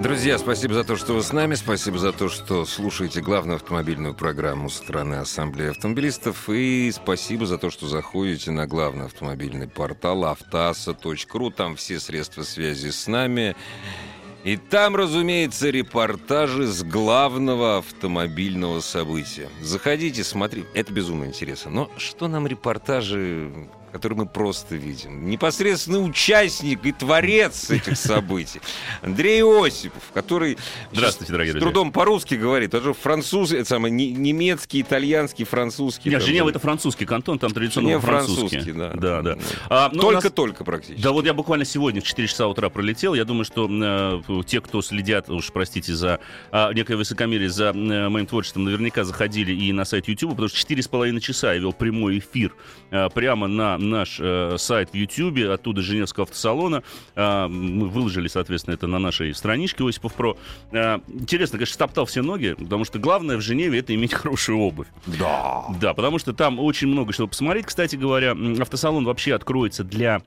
Друзья, спасибо за то, что вы с нами. Спасибо за то, что слушаете главную автомобильную программу страны Ассамблеи автомобилистов. И спасибо за то, что заходите на главный автомобильный портал автаса.ру. Там все средства связи с нами. И там, разумеется, репортажи с главного автомобильного события. Заходите, смотрите. Это безумно интересно. Но что нам репортажи который мы просто видим. Непосредственно участник и творец этих событий. Андрей Осипов, который Здравствуйте, дорогие с трудом по-русски говорит. Это француз, это самое, немецкий, итальянский, французский. Нет, Женева это французский кантон, там традиционно Женева французский. французский, да. Да, да. А, ну, Только-только практически. Да, вот я буквально сегодня в 4 часа утра пролетел. Я думаю, что э, те, кто следят, уж простите за а, некое высокомерие, за э, моим творчеством, наверняка заходили и на сайт YouTube, потому что 4,5 часа я вел прямой эфир э, прямо на наш э, сайт в YouTube, оттуда Женевского автосалона. А, мы выложили, соответственно, это на нашей страничке Осипов Про. А, интересно, конечно, стоптал все ноги, потому что главное в Женеве это иметь хорошую обувь. Да. Да, потому что там очень много что посмотреть. Кстати говоря, автосалон вообще откроется для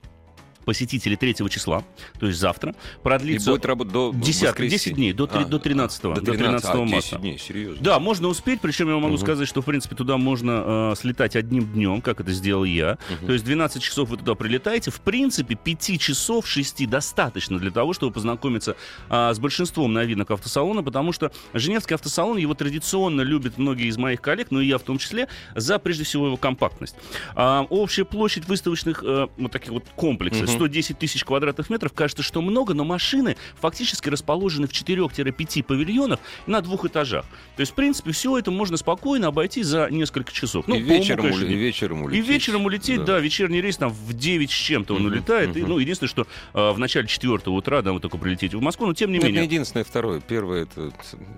посетителей 3 числа, то есть завтра. И Продлится будет работать до 10, воскресенья. 10 дней, до, три- А, до 13, До до 13, 13 а, 10 марта. дней, серьезно. Да, можно успеть, причем я могу Мгм. сказать, что, в принципе, туда можно э, слетать одним днем, как это сделал я. Мгм. То есть 12 часов вы туда прилетаете. В принципе, 5 часов, 6 достаточно для того, чтобы познакомиться а, с большинством новинок автосалона, потому что Женевский автосалон, его традиционно любят многие из моих коллег, но и я в том числе, за, прежде всего, его компактность. А, общая площадь выставочных э, вот таких вот комплексов Мгм. 110 тысяч квадратных метров, кажется, что много, но машины фактически расположены в 4-5 павильонах на двух этажах. То есть, в принципе, все это можно спокойно обойти за несколько часов. и, по вечером, уму, конечно, и вечером и улететь. вечером улететь, да. вечерний рейс там в 9 с чем-то он Мгм, улетает. И, мгм. ну, единственное, что э, в начале 4 утра, да, вы только прилетите в Москву, но тем не Ну, это менее. не единственное, второе. Первое это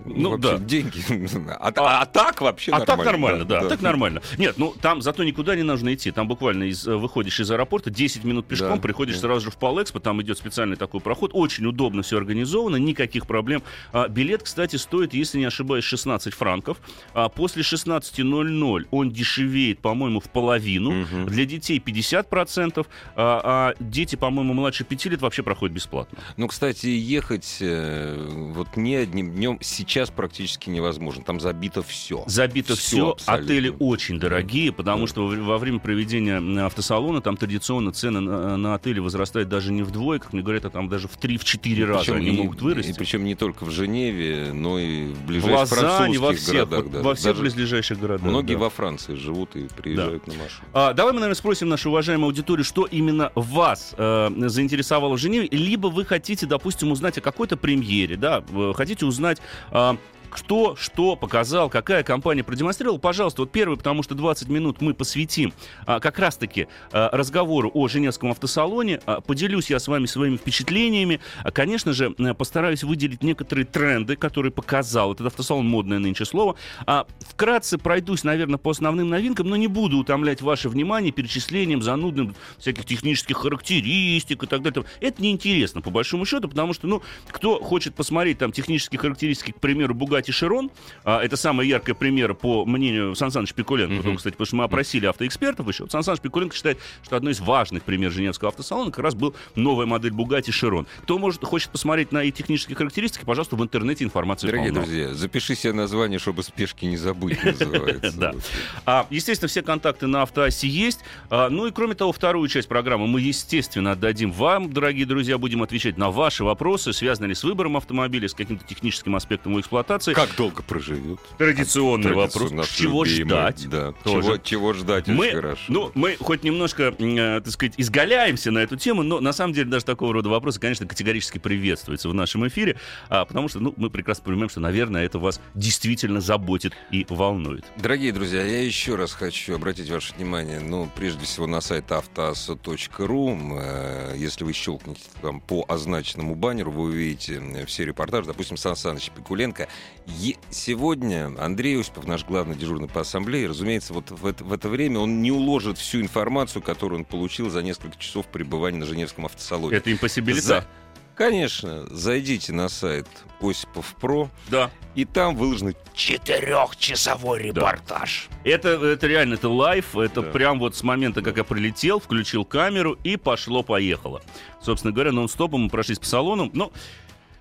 Ну, вообще да. деньги. А, а- а так вообще А нормально. так нормально, да, так нормально. Нет, ну там зато никуда не нужно идти. Там буквально из, э, выходишь из аэропорта, 10 минут пешком, Да, приходишь да. сразу же в Палэкспо, там идет специальный такой проход. Очень удобно все организовано, никаких проблем. А, билет, кстати, стоит, если не ошибаюсь, 16 франков. А после 16.00 он дешевеет, по-моему, в половину. Мгм. Для детей 50%, а, а дети, по-моему, младше 5 лет вообще проходят бесплатно. Ну, кстати, ехать э, вот не одним днем сейчас практически невозможно. Там забито все. Забито все, абсолютно. отели очень дорогие, потому Да. что во, время проведения автосалона там традиционно цены на, на отели возрастают даже не вдвое, как мне говорят, а там даже в 3-4 раза Причем они и- могут вырасти. И причем не только в Женеве, но и в в ближайших Лозанне, французских во всех, городах. вот даже. во всех Даже близлежащих городах. Многие да. во Франции живут и приезжают на машине. А, давай мы, наверное, спросим нашу уважаемую аудиторию, что именно вас э, заинтересовало в Женеве, либо вы хотите, допустим, узнать о какой-то премьере, да, э, хотите узнать... а, кто что показал, какая компания продемонстрировала, пожалуйста, вот первый, потому что 20 минут мы посвятим а, как раз-таки а, разговору о Женевском автосалоне. А, поделюсь я с вами своими впечатлениями. А, конечно же, постараюсь выделить некоторые тренды, которые показал этот автосалон, модное нынче слово. А, вкратце пройдусь, наверное, по основным новинкам, но не буду утомлять ваше внимание перечислением занудным всяких технических характеристик и так далее. Это неинтересно, по большому счету, потому что, ну, кто хочет посмотреть там технические характеристики, к примеру, Bugatti Chiron, а, это самая яркая примера, по мнению Сан Саныч Пикуленко, Мгм. кстати, потому что мы опросили автоэкспертов еще. Вот Сан Саныч Пикуленко считает, что одной из важных примеров Женевского автосалона как раз был новая модель Bugatti Chiron. Кто может, хочет посмотреть на и технические характеристики, пожалуйста, в интернете информация Дорогие полно. друзья, запиши себе название, чтобы спешки не забыть, называется. Да. А, естественно, все контакты на автоассе есть. А, ну и кроме того, вторую часть программы мы, естественно, отдадим вам, дорогие друзья, будем отвечать на ваши вопросы, связанные ли с выбором автомобиля, с каким-то техническим аспектом его эксплуатации. Вопросы. Как долго проживет? Традиционный вопрос. Чего любимый, ждать? Да. Чего, чего ждать Мы, хорошо. ну, мы хоть немножко, э, так сказать, изгаляемся на эту тему, но на самом деле даже такого рода вопросы, конечно, категорически приветствуются в нашем эфире, а, потому что, ну, мы прекрасно понимаем, что, наверное, это вас действительно заботит и волнует. Дорогие друзья, я еще раз хочу обратить ваше внимание, ну, прежде всего, на сайт автоаса.ру. Э, Если вы щелкнете там по означенному баннеру, вы увидите все репортажи. Допустим, Сан Саныч Пикуленко. Сегодня Андрей Осипов, наш главный дежурный по ассамблее, разумеется, вот в это, в это время он не уложит всю информацию, которую он получил за несколько часов пребывания на Женевском автосалоне. Это импосибилита. За- Конечно, зайдите на сайт Осипов Про, Да. и там выложен четырехчасовой репортаж. Это, это реально, это лайф, это Да. прям вот с момента, как я прилетел, включил камеру и пошло-поехало. Собственно говоря, нон-стопом мы прошлись по салону. Но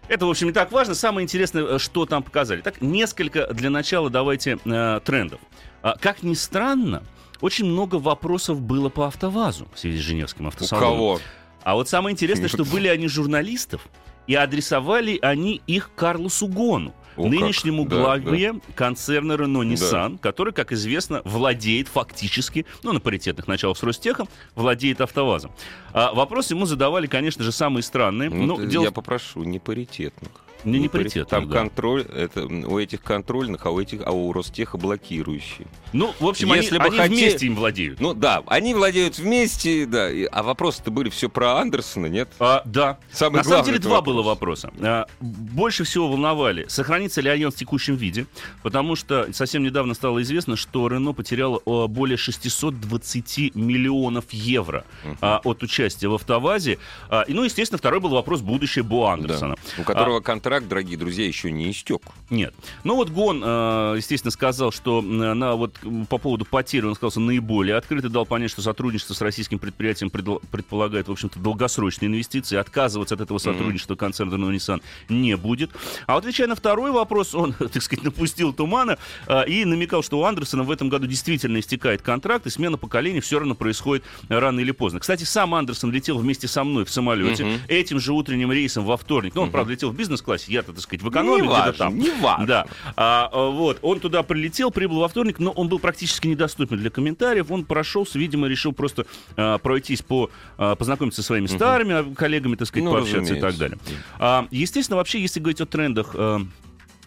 это, в общем, не так важно. Самое интересное, э, что там показали. Так, несколько для начала давайте э, трендов. А, как ни странно, очень много вопросов было по АвтоВАЗу в связи с Женевским У автосалоном. кого? А вот самое интересное, что были они журналистов, и адресовали они их Карлосу Гону, О, как. нынешнему Да, главе концерна Renault Nissan, который, как известно, владеет фактически, ну, на паритетных началах с Ростехом, владеет АвтоВАЗом. А вопрос ему задавали, конечно же, самые странные. Ну, ты- дело я попрошу, не паритетных. Не, не пари- паритетных, Там да. контроль, это у этих контрольных, а у этих, а у Ростеха блокирующие. Ну, в общем, Если они, бы они хоте- вместе им владеют. Ну да, они владеют вместе, да. а вопросы-то были все про Андерсона, нет? А, да. Самый На самом деле два вопрос. было вопроса. А, больше всего волновали, сохранится ли Альянс в текущем виде, потому что совсем недавно стало известно, что Рено потеряла а, более 620 миллионов евро а, от участия в АвтоВАЗе. А, и, ну, естественно, второй был вопрос будущее Бо Андерсона. У которого контракт, дорогие друзья, еще не истек. Нет. Ну вот Гон, э, естественно, сказал, что на, вот, по поводу потери, он сказал, что наиболее открыто дал понять, что сотрудничество с российским предприятием предполагает, в общем-то, долгосрочные инвестиции. Отказываться от этого сотрудничества концерн Renault Nissan не будет. А отвечая на второй вопрос, он, так сказать, напустил тумана э, и намекал, что у Андерсона в этом году действительно истекает контракт, и смена поколений все равно происходит рано или поздно. Кстати, сам Андерсон летел вместе со мной в самолете Мгм. этим же утренним рейсом во вторник. Ну, он, правда, летел в бизнес-классе, я-то, так сказать, в экономике где-то там. не важно. Да. А, вот, он туда прилетел, прибыл во вторник, но он был практически недоступен для комментариев. Он прошелся, видимо, решил просто а, пройтись по, а, познакомиться со своими старыми а, коллегами, так сказать, Ну, пообщаться и так далее. А, естественно, вообще, если говорить о трендах а,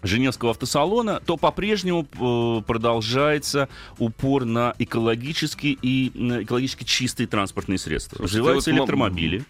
Женевского автосалона, то по-прежнему э, продолжается упор на экологические и м, экологически чистые транспортные средства. Развиваются вот электромобили.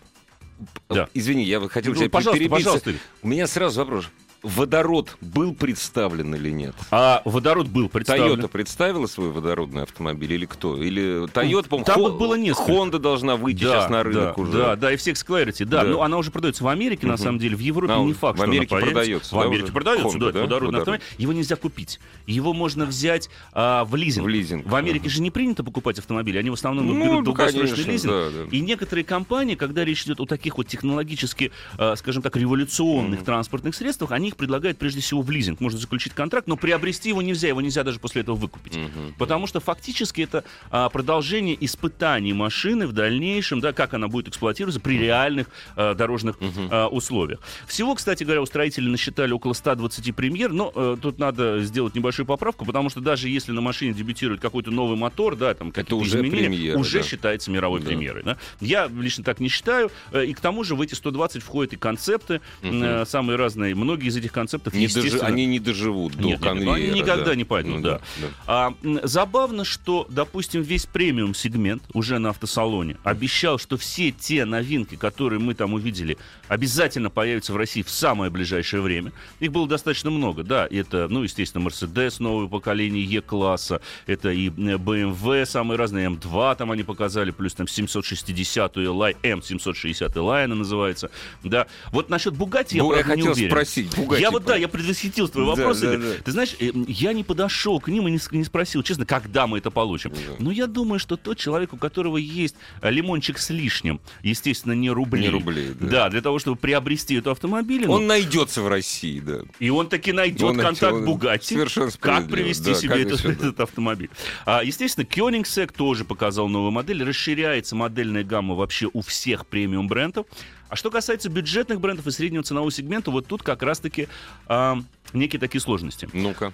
Да. Извини, я хотел Ну, тебя пожалуйста, перебить. пожалуйста. У меня сразу вопрос. Водород был представлен или нет? А водород был представлен. Тойота представила свой водородный автомобиль или кто? Или Тойота, по-моему, Там Хо- было несколько. Honda должна выйти сейчас на рынок да, уже. Да, да, и в Six Clarity, да. Да. Ну, она уже продается в Америке, на самом деле. В Европе А, не в факт, что Америке она появится. продается, В да, Америке продается, Honda, да, да? водородный Водородный. автомобиль. Его нельзя купить. Его можно взять а, в лизинг. В лизинг. В Америке же не принято покупать автомобили. Они в основном Ну, берут ну, долгосрочный конечно, лизинг. да, да. И некоторые компании, когда речь идет о таких вот технологически, а, скажем так, революционных транспортных средствах, они их предлагают прежде всего в лизинг. Можно заключить контракт, но приобрести его нельзя. Его нельзя даже после этого выкупить. Мгм. Потому что фактически это а, продолжение испытаний машины в дальнейшем, да, как она будет эксплуатироваться при реальных а, дорожных а, условиях. Всего, кстати говоря, у строителей насчитали около 120 премьер, но э, тут надо сделать небольшую поправку, потому что даже если на машине дебютирует какой-то новый мотор, да, там какие-то уже изменения, премьера, уже да. считается мировой Да. премьерой. да. Я лично так не считаю, э, и к тому же в эти 120 входят и концепты, э, самые разные. Многие из этих концептов, Не дожи- Они не доживут до Нет, нет, конвейера. они никогда да. не пойдут, Ну да. А, м, забавно, что, допустим, весь премиум-сегмент уже на автосалоне обещал, что все те новинки, которые мы там увидели, обязательно появятся в России в самое ближайшее время. Их было достаточно много, да. Это, ну, естественно, Mercedes новое поколение E-класса, это и BMW самые разные, M2 там они показали, плюс там 760 Li, M760 Li она называется, да. Вот насчет Bugatti я, Ну, я правда, не хотел уверен. спросить, Bugatti, я вот, да, я предвосхитил твои Да, вопросы. да, да. Ты знаешь, э, я не подошел к ним и не, спросил, честно, когда мы это получим. Да. Но я думаю, что тот человек, у которого есть э, лимончик с лишним, естественно, не рублей. Не рублей, да. Да, для того, чтобы приобрести эту автомобиль. ну, Он найдется в России, да. и он таки найдет Он контакт найдет- Бугатти, совершенно как привести да, себе этот, да. этот автомобиль. А, естественно, Koenigsegg тоже показал новую модель. Расширяется модельная гамма вообще у всех премиум брендов. А что касается бюджетных брендов и среднего ценового сегмента, вот тут как раз-таки а, некие такие сложности. Ну-ка.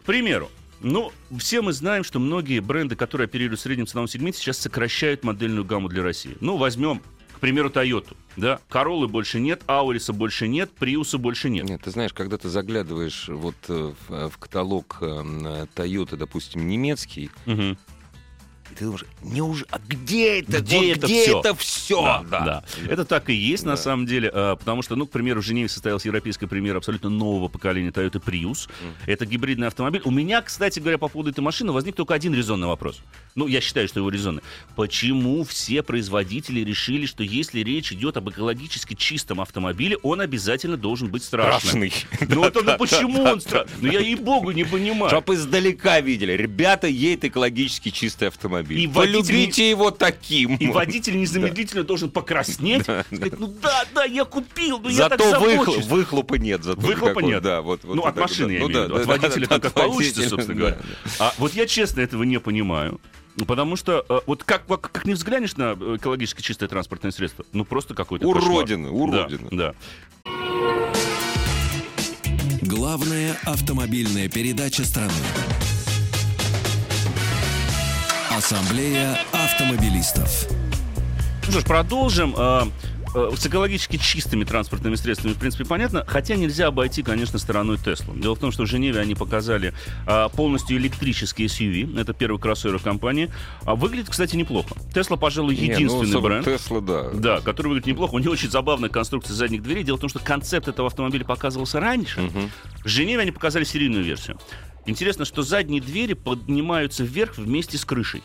К примеру, ну, все мы знаем, что многие бренды, которые оперируют в среднем ценовом сегменте, сейчас сокращают модельную гамму для России. Ну, возьмем, к примеру, Toyota. Да, Королы больше нет, Ауриса больше нет, Приуса больше нет. Нет, ты знаешь, когда ты заглядываешь вот э, в, в каталог э, Toyota, допустим, немецкий, Мгм. И ты думаешь, неужели, а где это, Где вот это где всё? это все? Да, да. Это так и есть, на Да. самом деле, э, потому что, ну, к примеру, в Женеве состоялась европейская премьера абсолютно нового поколения Toyota Prius. Это гибридный автомобиль. У меня, кстати говоря, по поводу этой машины возник только один резонный вопрос. Ну, я считаю, что его резонный. Почему все производители решили, что если речь идет об экологически чистом автомобиле, он обязательно должен быть страшным? Страшный. Ну, это ну почему он страшный? Ну, я ей-богу не понимаю. Чтоб издалека видели. Ребята, едет экологически чистый автомобиль. И Полюбите водитель его таким. И водитель незамедлительно должен покраснеть, сказать, ну да, да, я купил, но я так Зато выхл- выхлопа нет. Зато Выхлопа никакого. нет. Да, вот, вот ну, от да. машины, я Ну имею в да, виду. От да, водителя да, там от как получится, водителя, собственно да, говоря. А вот я честно этого не понимаю. Ну, Потому что, э, вот как, как, как не взглянешь на э, экологически чистое транспортное средство, ну просто какой-то кошмар. Уродина, уродина. Да, да. Главная автомобильная передача страны. Ассамблея автомобилистов. Ну что ж, продолжим. Э, э, С экологически чистыми транспортными средствами, в принципе, понятно. Хотя нельзя обойти, конечно, стороной Теслу. Дело в том, что в Женеве они показали а, полностью электрический SUV. Это первый кроссовер компании. А, выглядит, кстати, неплохо. Тесла, пожалуй, Не, ну, единственный бренд. Тесла, да. Да, который выглядит неплохо. У него очень забавная конструкция задних дверей. Дело в том, что концепт этого автомобиля показывался раньше. Мгм. В Женеве они показали серийную версию. Интересно, что задние двери поднимаются вверх вместе с крышей.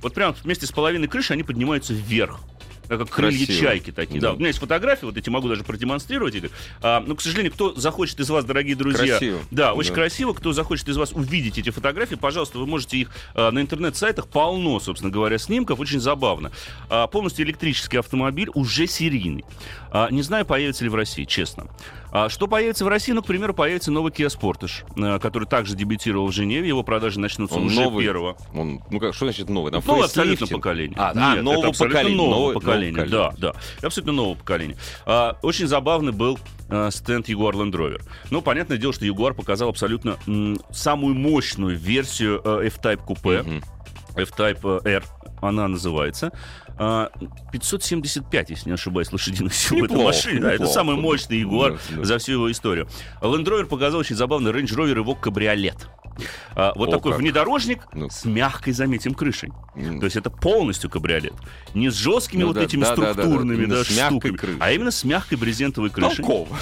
Вот прям вместе с половиной крыши они поднимаются вверх. Как крылья Красиво. чайки такие. Да. Да. у меня есть фотографии, вот эти могу даже продемонстрировать. А, но, к сожалению, кто захочет из вас, дорогие друзья... Красиво. Да, очень Да. красиво. Кто захочет из вас увидеть эти фотографии, пожалуйста, вы можете их а, на интернет-сайтах полно, собственно говоря, снимков. Очень забавно. А, полностью электрический автомобиль, уже серийный. А, не знаю, появится ли в России, честно. А, что появится в России? Ну, к примеру, появится новый Kia Sportage, а, который также дебютировал в Женеве. Его продажи начнутся Он уже новый. первого. Он, ну как, что значит новый? На Новое абсолютно фейслифте? поколение. А, Нет, а, это нового абсолютно поколения. нового нового- поколения. нового Да, да. Абсолютно нового поколения. А, очень забавный был а, стенд Jaguar Land Rover. Ну, понятное дело, что Jaguar показал абсолютно м, самую мощную версию э, F-Type купе. Мгм. F-Type э, R она называется. А, 575, если не ошибаюсь, лошадиных сил в этой Неплохо, машине. Да, это неплохо. самый мощный Да, да. за всю его историю. Land Rover показал очень забавный Range Rover его кабриолет. А, вот О, такой как. внедорожник Ну. с мягкой, заметим, крышей. М. То есть это полностью кабриолет. Не с жесткими Ну вот да, этими да, да, да, да. структурными да, мягкой штуками, а именно с мягкой брезентовой крышей. Толково.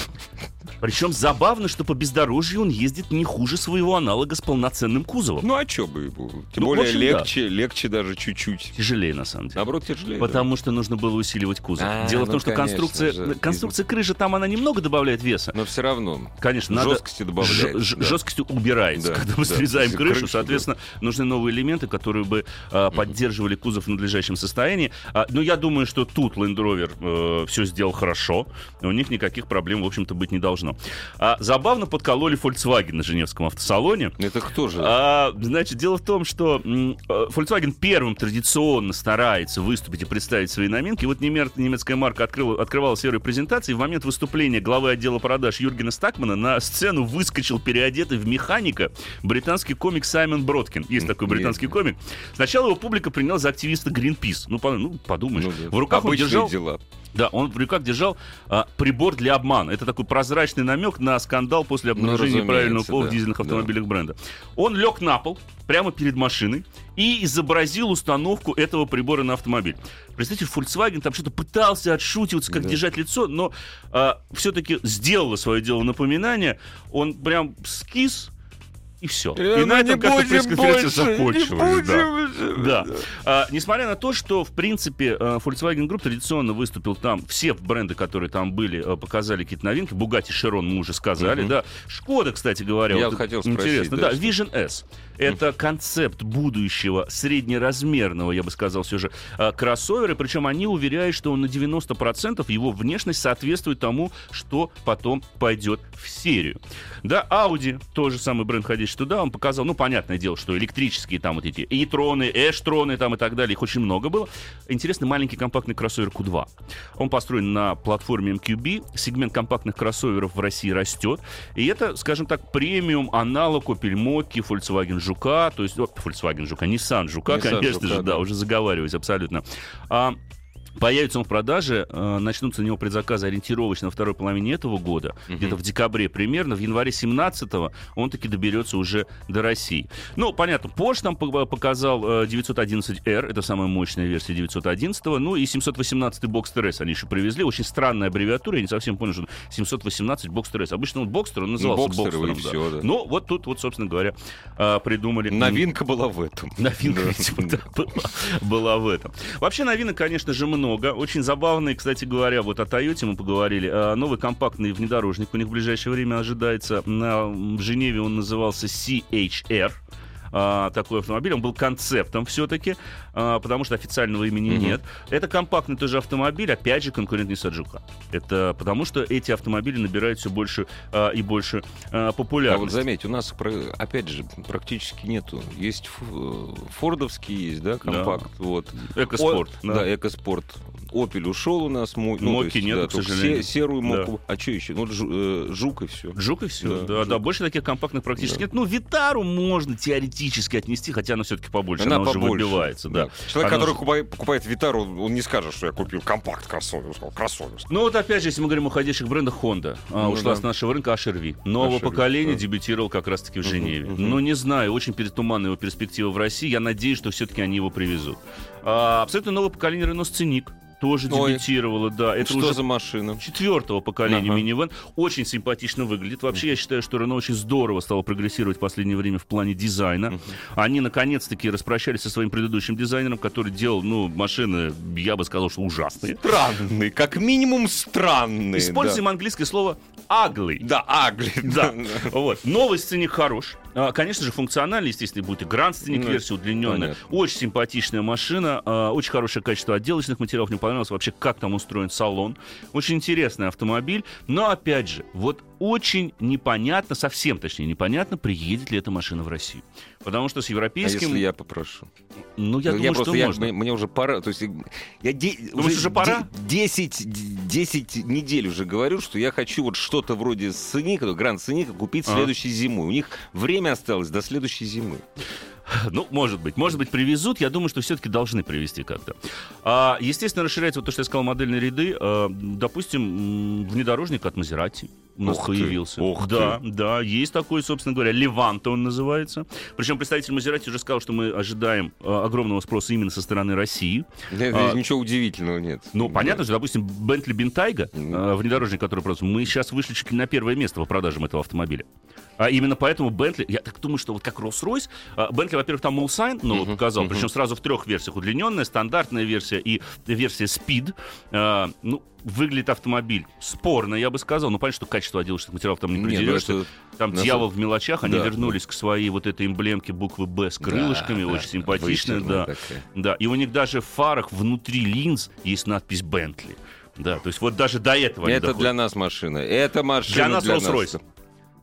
Причем забавно, что по бездорожью он ездит не хуже своего аналога с полноценным кузовом. Ну а чё бы его? Тем Ну, в более общем, легче, легче даже чуть-чуть. Тяжелее, на самом деле. Наоборот, тяжелее. да. Потому что нужно было усиливать кузов. А, Дело в ну, том, что конструкция, же. конструкция крыши там она немного добавляет веса. Но все равно. Конечно, надо Жесткости добавляет, ж- да. жесткостью убирается, Да, когда мы да. срезаем крышу. Крышу, Соответственно, нужны новые элементы, которые бы а, поддерживали кузов в надлежащем состоянии. А, но я думаю, что тут Land Rover все сделал хорошо. У них никаких проблем, в общем-то, быть не должно. А, забавно подкололи Volkswagen на Женевском автосалоне. Это кто же? А, значит, дело в том, что э, Volkswagen первым традиционно старается выступить и представить свои новинки. Вот немецкая марка открыла, открывала серию презентаций. В момент выступления главы отдела продаж Юргена Стакмана на сцену выскочил переодетый в механика британский комик Саймон Бродкин. Есть такой Нет. британский комик. Сначала его публика приняла за активиста Greenpeace. Ну, по- ну, подумаешь. Ну, да. В руках он держал дела. да, он в руках держал а, прибор для обмана. Это такой прозрачный намек на скандал после обнаружения Ну, неправильного пола в да, дизельных да. автомобилях бренда. Он лег на пол прямо перед машиной и изобразил установку этого прибора на автомобиль. Представьте, Volkswagen там что-то пытался отшутиваться, как Да. держать лицо, но все-таки сделало свое дело напоминание. Он прям скис, и все. и на этом как-то пресс-конференция закончилась. да. Да. А, несмотря на то, что, в принципе, э, Volkswagen Group традиционно выступил там, все бренды, которые там были, э, показали какие-то новинки. Bugatti Chiron мы уже сказали, Мгм. да. Шкода, кстати говоря. Я вот хотел спросить, Интересно, да, да. Vision S. Это концепт будущего среднеразмерного, я бы сказал, все же, э, кроссовера. Причем они уверяют, что он на 90% его внешность соответствует тому, что потом пойдет в серию. Да, Audi, тоже самый бренд, входящий значит, туда, он показал, ну, понятное дело, что электрические там вот эти и-троны, эш-троны там и так далее, их очень много было. Интересный маленький компактный кроссовер Q2. Он построен на платформе MQB, сегмент компактных кроссоверов в России растет, и это, скажем так, премиум аналог Opel Mokka, Volkswagen Жука, то есть, о, Volkswagen Жука, Nissan Жука, Nissan конечно Жука, же, да, да. уже заговариваюсь абсолютно. А, Появится он в продаже, э, начнутся на него предзаказы ориентировочно на второй половине этого года, где-то в декабре примерно. В январе 17-го он таки доберется уже до России. Ну, понятно, Porsche нам по- показал э, 911R, это самая мощная версия 911 ну и 718 Boxster S они еще привезли. Очень странная аббревиатура, я не совсем понял, что 718 Boxster S. Обычно вот Boxster, он назывался Boxster, Boxster. всё, да. Ну, вот тут, вот, собственно говоря, э, придумали... Новинка была в этом. Новинка, Да. видимо, да, была, была в этом. Вообще новинок, конечно же, много. Очень забавные, кстати говоря, вот о Тойоте мы поговорили. А, Новый компактный внедорожник у них в ближайшее время ожидается. На, Женеве он назывался CHR. А, такой автомобиль. Он был концептом все-таки, а, потому что официального имени Мгм. нет. Это компактный тоже автомобиль, опять же, конкурентный Саджука. Это потому что эти автомобили набирают все больше а, и больше а, А популярности. вот заметь, у нас, опять же, практически нету. Есть э, фордовский, есть, да, компакт. Вот. Экоспорт. О- да. экоспорт. Опель ушел у нас. Мо- ну, Моки есть, нету, да, к сожалению. се- серую Да. моку. А что еще? Ну, Жу- э, жук и все. Жук и все. Да, Да, да, Жук. больше таких компактных практически Да. нет. Ну, Витару можно теоретически отнести, хотя она все-таки побольше, она, Она уже побольше. выбивается, да. Человек, Она который же- покупает, Витару, он не скажет, что я купил компакт кроссовер. Кроссовер. Ну вот опять же, если мы говорим о уходящих брендах, Honda а, Ну ушла да. с нашего рынка HRV. Нового HRV, поколения да. дебютировал как раз-таки в Женеве. мгм. Ну не знаю, очень перетуманная его перспектива в России. Я надеюсь, что все-таки они его привезут. А, абсолютно новое поколение Renault Scenic тоже Ой. да. Это что уже за машина? четвертого поколения Ага. минивэн. Очень симпатично выглядит. Вообще, я считаю, что Renault очень здорово стало прогрессировать в последнее время в плане дизайна. Они, наконец-таки, распрощались со своим предыдущим дизайнером, который делал, ну, машины, я бы сказал, что ужасные. Странный, как минимум странный. Используем английское слово ugly. Да, агли. Да, вот. Новый сценик хорош. А, Конечно же, функциональный, естественно, будет и гранд Ну, версия удлиненная. Очень симпатичная машина, а, очень хорошее качество отделочных материалов. Мне понравилось вообще, как там устроен салон. Очень интересный автомобиль. Но, опять же, вот очень непонятно, совсем точнее непонятно, приедет ли эта машина в Россию. Потому что с А европейским... если я попрошу? Ну, я Ну, думаю, просто, что я- можно. мне, мне уже пора, то есть я де- Думаешь, уже пора? де- 10, 10 недель уже говорю, что я хочу вот что-то вроде сценика, гранд сценика купить Ага. следующей зимой. У них время осталось до следующей зимы. Ну, может быть. Может быть, привезут. Я думаю, что все-таки должны привезти как-то. А, естественно, расширяется вот то, что я сказал, модельные ряды. А, допустим, внедорожник от Мазерати у нас ты, появился. ух да, да, есть такой, собственно говоря, Леванта он называется. Причем представитель Мазерати уже сказал, что мы ожидаем а, огромного спроса именно со стороны России. Это А, Ничего удивительного нет. Ну, понятно, что, допустим, Бентли Бентайга, э, внедорожник, который просто... Мы сейчас вышли чуть ли на первое место по продажам этого автомобиля. А именно поэтому Бентли... Я так думаю, что вот как Rolls-Royce, а, Бентли, во-первых, там Mulsanne новый Мгм, показал, мгм. причем сразу в трех версиях. Удлиненная, стандартная версия и версия Speed. А, ну, выглядит автомобиль спорно, я бы сказал. Ну, понятно, что качество отделочных материалов там не Не, ну Там на дьявол в мелочах, они Да. вернулись к своей вот этой эмблемке буквы «Б» с крылышками, Да, очень да, симпатичная, да. такая. Да, и у них даже в фарах внутри линз есть надпись Бентли. Да, то есть вот даже до этого Это для нас машина. Это машина Для нас Rolls-Royce.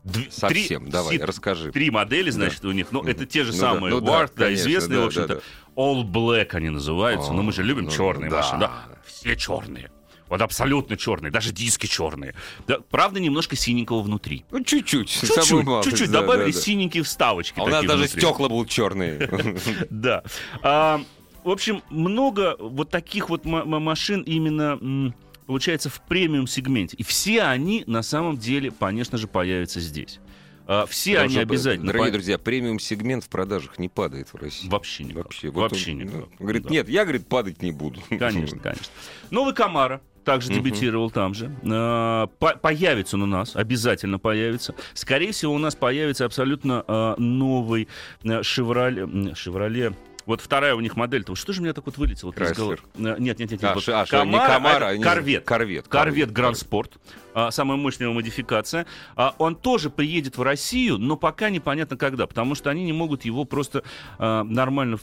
Дв- Совсем, три- давай, си- расскажи. Три модели, значит, у них. Ну, это те же Ну да, самые. ну да, Ward, да, известные, да, в общем-то. да, All Black они называются. но мы же О, любим ну черные да. машины. Да, все черные. Вот абсолютно черные, даже диски черные. Да, правда, немножко синенького внутри. Ну, чуть-чуть. Чуть-чуть, малость, чуть-чуть да, добавили да, да. синенькие вставочки. А у нас даже внутри. стекла будут черные. Да. А, в общем, много вот таких вот машин именно получается в премиум-сегменте. И все они на самом деле, конечно же, появятся здесь. А, все Потому они обязательно. Дорогие друзья, премиум-сегмент в продажах не падает в России. Вообще никак. Вообще. Вот Вообще он, никак. ну, Говорит, Да. нет, я, говорит, падать не буду. Конечно, конечно. Новый Камара также дебютировал там же. А, по- появится он у нас, обязательно появится. Скорее всего, у нас появится абсолютно а, новый а, Шевроле. Шевроле. Вот вторая у них модель. -то. Что же у меня так вот вылетело? Крайслер. А, Нет, нет, нет. нет. А, вот а, Камара, Камара, а Корвет. Корвет. Корвет Гранд Спорт. а, Самая мощная модификация. А, Он тоже приедет в Россию, но пока непонятно когда, потому что они не могут его просто а, нормально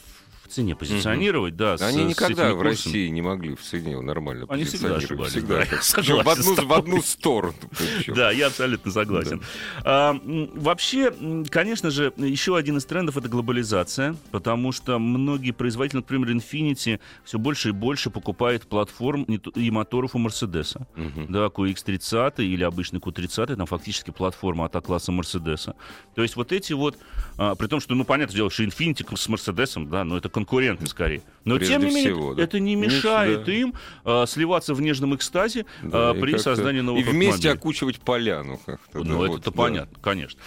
в- цене позиционировать, да. с- Они с никогда этими в. России не могли в цене нормально Они всегда ошибались, Всегда да, согласен в, одну, с в одну сторону. Да, я абсолютно согласен. А, вообще, конечно же, еще один из трендов это глобализация, потому что многие производители, например, Infinity, все больше и больше покупает платформ и моторов у Мерседеса. Мгм. Да, QX30 или обычный Q30, там фактически платформа от класса Мерседеса. То есть вот эти вот, а, при том, что, ну, понятное дело, что Infinity с Мерседесом, да, но это конкуренты скорее. Но Прежде тем не менее, всего, да. это не Меньше, мешает да. им а, сливаться в нежном экстазе Да, а, при создании новых И вместе автомобилей. окучивать поляну как-то. да, Ну, вот, это-то да. понятно, конечно.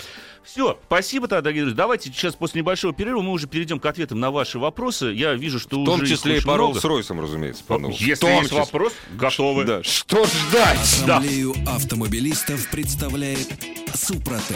Все, спасибо тогда, дорогие друзья. Давайте сейчас после небольшого перерыва мы уже перейдем к ответам на ваши вопросы. Я вижу, что В том уже числе и по много. Роллс-Ройсам, разумеется, по новому. Если том есть числе. вопрос, готовы. Да, что ждать? Ассамблею автомобилистов представляет Супротек.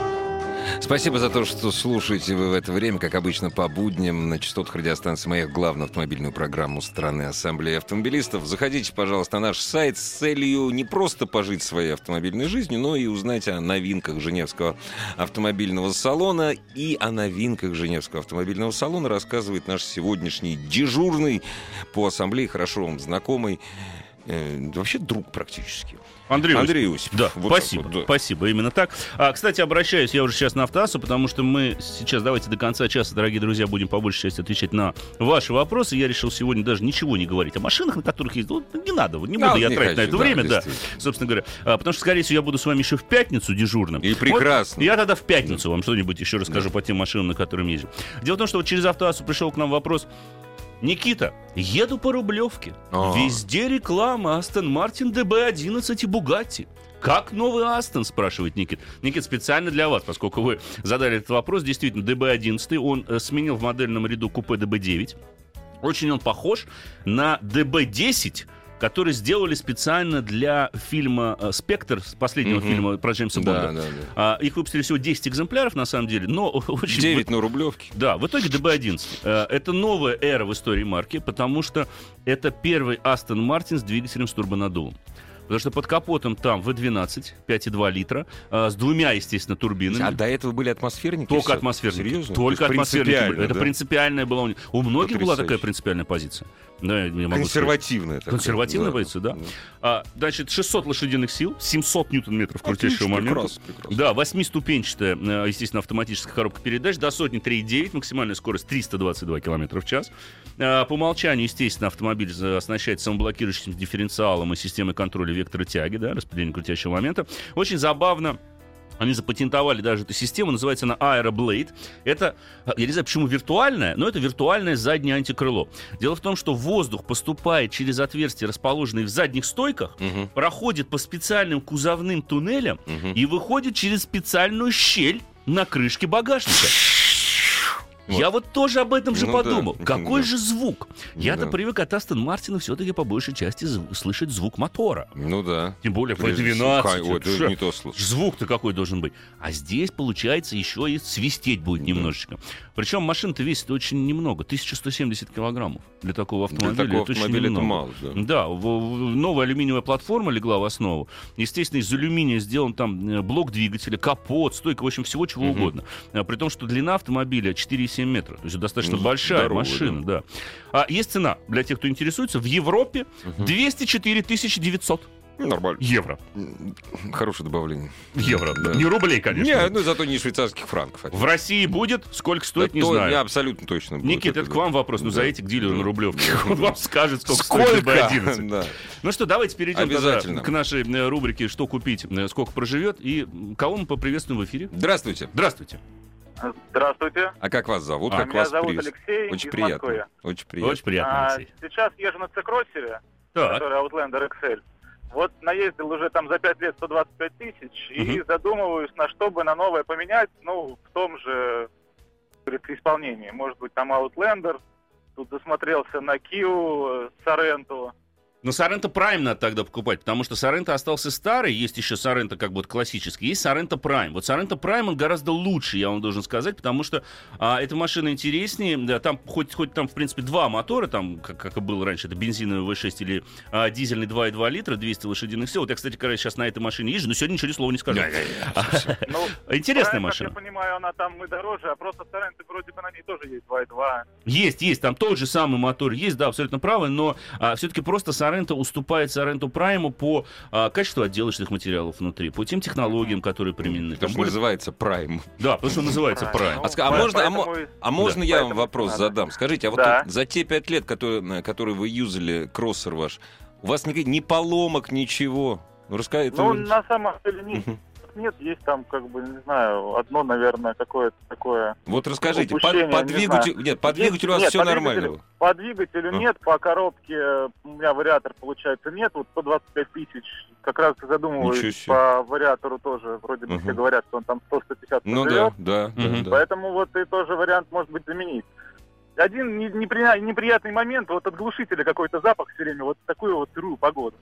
Спасибо за то, что слушаете вы в это время, как обычно, по будням на частотах радиостанции «Маяк» главную автомобильную программу страны Ассамблеи автомобилистов. Заходите, пожалуйста, на наш сайт с целью не просто пожить своей автомобильной жизнью, но и узнать о новинках Женевского автомобильного салона. И о новинках Женевского автомобильного салона рассказывает наш сегодняшний дежурный по Ассамблее, хорошо вам знакомый, э, вообще друг практически. Андрей, Андрей Иосиф. Да, Вот спасибо. вот, да. Спасибо, именно так. А, кстати, обращаюсь я уже сейчас на автоассу, потому что мы сейчас, давайте до конца часа, дорогие друзья, будем по большей части отвечать на ваши вопросы. Я решил сегодня даже ничего не говорить о машинах, на которых есть. Ну, не надо, вот не Да, буду я не тратить на хочу, это да, время, да, собственно говоря. А, потому что, скорее всего, я буду с вами еще в пятницу дежурным. И Вот прекрасно. я тогда в пятницу вам что-нибудь еще расскажу по тем машинам, на которых ездим. Дело в том, что вот через автоассу пришел к нам вопрос. Никита, еду по Рублевке. А. Везде реклама Астон Мартин ДБ-11 и Бугатти. Как новый Астон, спрашивает Никит. Никит, специально для вас, поскольку вы задали этот вопрос. Действительно, ДБ-11, он э, сменил в модельном ряду купе ДБ-9. Очень он похож на ДБ-10, который сделали специально для фильма э, «Спектр», последнего Мгм. фильма про Джеймса Да, Бонда. да, да. А, их выпустили всего 10 экземпляров, на самом деле, но очень... 9 на Рублевке. Да, в итоге ДБ-11. Э, Это новая эра в истории марки, потому что это первый Астон Мартин с двигателем с турбонаддувом. Потому что под капотом там V12, 5,2 литра, э, с двумя, естественно, турбинами. А до этого были атмосферники? Только Всё? атмосферники. Серьезно? Только То атмосферники были. Это да? принципиальная была у них. У многих была такая принципиальная позиция. Да, я не могу. Консервативная такая. Консервативная позиция, да. А, значит, 600 лошадиных сил, 700 ньютон-метров крутящего момента. прекрасно, прекрасно. Да, восьмиступенчатая, э, естественно, автоматическая коробка передач, до сотни 3,9, максимальная скорость 322 км в час. Э, По умолчанию, естественно, автомобиль оснащается самоблокирующим дифференциалом и системой контроля вектора тяги, да, распределения крутящего момента. Очень забавно, они запатентовали даже эту систему, называется она Aeroblade. Это, э, я не знаю, почему виртуальное, но это виртуальное заднее антикрыло. Дело в том, что воздух поступает через отверстия, расположенные в задних стойках, Мгм, проходит по специальным кузовным туннелям мгм. и выходит через специальную щель на крышке багажника. Вот. Я вот тоже об этом же Ну да, подумал. Какой да. же звук? Я-то Да. привык от Астон Мартина все-таки по большей части зв- слышать звук мотора. Ну да. Тем более Прежде всего, V12. Ой, это не то. Звук-то какой должен быть. А здесь, получается, еще и свистеть будет немножечко. Причем машина-то весит очень немного. 1170 килограммов для такого Для автомобиля. такого это очень автомобиля это немного. мало, да. Да, в- в- новая алюминиевая платформа легла в основу. Естественно, из алюминия сделан там э, блок двигателя, капот, стойка, в общем, всего чего Мгм. угодно. А, При том, что длина автомобиля 4,7 метра. То есть это достаточно Ну, большая здоровая, машина, да. А есть цена для тех, кто интересуется. В Европе Мгм. 204 900 Ну, Нормально. евро. Хорошее добавление. Евро. Да. Не рублей, конечно. Не, ну зато не швейцарских франков. В России будет, сколько стоит, Да не то знаю. Я абсолютно точно. будет Никит, это к вам вопрос. Ну, Да. заедете к дилеру на Рублевке. Он вам скажет, сколько, Сколько? стоит ДБ-11. Да. Ну что, давайте перейдем Обязательно. к нашей э, рубрике «Что купить?», э, сколько проживет. И кого мы поприветствуем в эфире? Здравствуйте. Здравствуйте. Здравствуйте. А как вас зовут? А как меня вас зовут приветствуют? Алексей Очень из приятно. Москвы. Очень приятно. Очень приятно, А, сейчас езжу на цикросере, Так, который Outlander XL. Вот наездил уже там за 5 лет 125 тысяч и Мгм. задумываюсь, на что бы на новое поменять, ну, в том же исполнении. Может быть, там Outlander, тут засмотрелся на Kia, Sorento, Но Соренто Prime надо тогда покупать, потому что Соренто остался старый, есть еще Соренто как бы вот классический, есть Соренто Prime. Вот Соренто Prime он гораздо лучше, я вам должен сказать, потому что а, эта машина интереснее, да, там хоть, хоть там в принципе два мотора, там как, как и было раньше, это бензиновый V6 или а, дизельный 2,2 литра, 200 лошадиных сил. Вот я, кстати, когда сейчас на этой машине езжу, но сегодня ничего ни слова не скажу. Ну, Интересная машина. Я понимаю, она там и дороже, а просто Соренто вроде бы на ней тоже есть 2.2. Есть, есть, там тот же самый мотор есть, да, абсолютно правы, но а, все-таки просто Соренто уступает Соренто Прайму по а, качеству отделочных материалов внутри, по тем технологиям, которые применены. Потому Там что более- называется Prime. Да, потому что называется А, ну, А, а по- можно, а, поэтому а можно Да, я вам вопрос надо. задам? Скажите, а вот Да. за те пять лет, которые, на- которые вы юзали кроссер ваш, у вас ни, ни поломок, ничего? Ну, расскажите. Ну, на самом деле нет. Нет, есть там, как бы, не знаю, одно, наверное, какое-то такое. Вот расскажите, по, по не двигателю, знаю. нет, по Есть- двигателю у вас нет, все по нормально. двигателю- По двигателю А. нет, по коробке у меня вариатор, получается, нет. Вот 125 тысяч, как раз задумываюсь, по вариатору тоже, вроде бы Мгм. все говорят, что он там 100-150 Ну да, да, да. Поэтому вот и тоже вариант может быть заменить. Один не- непри- неприятный момент, вот от глушителя какой-то запах все время, вот такую вот сырую погоду.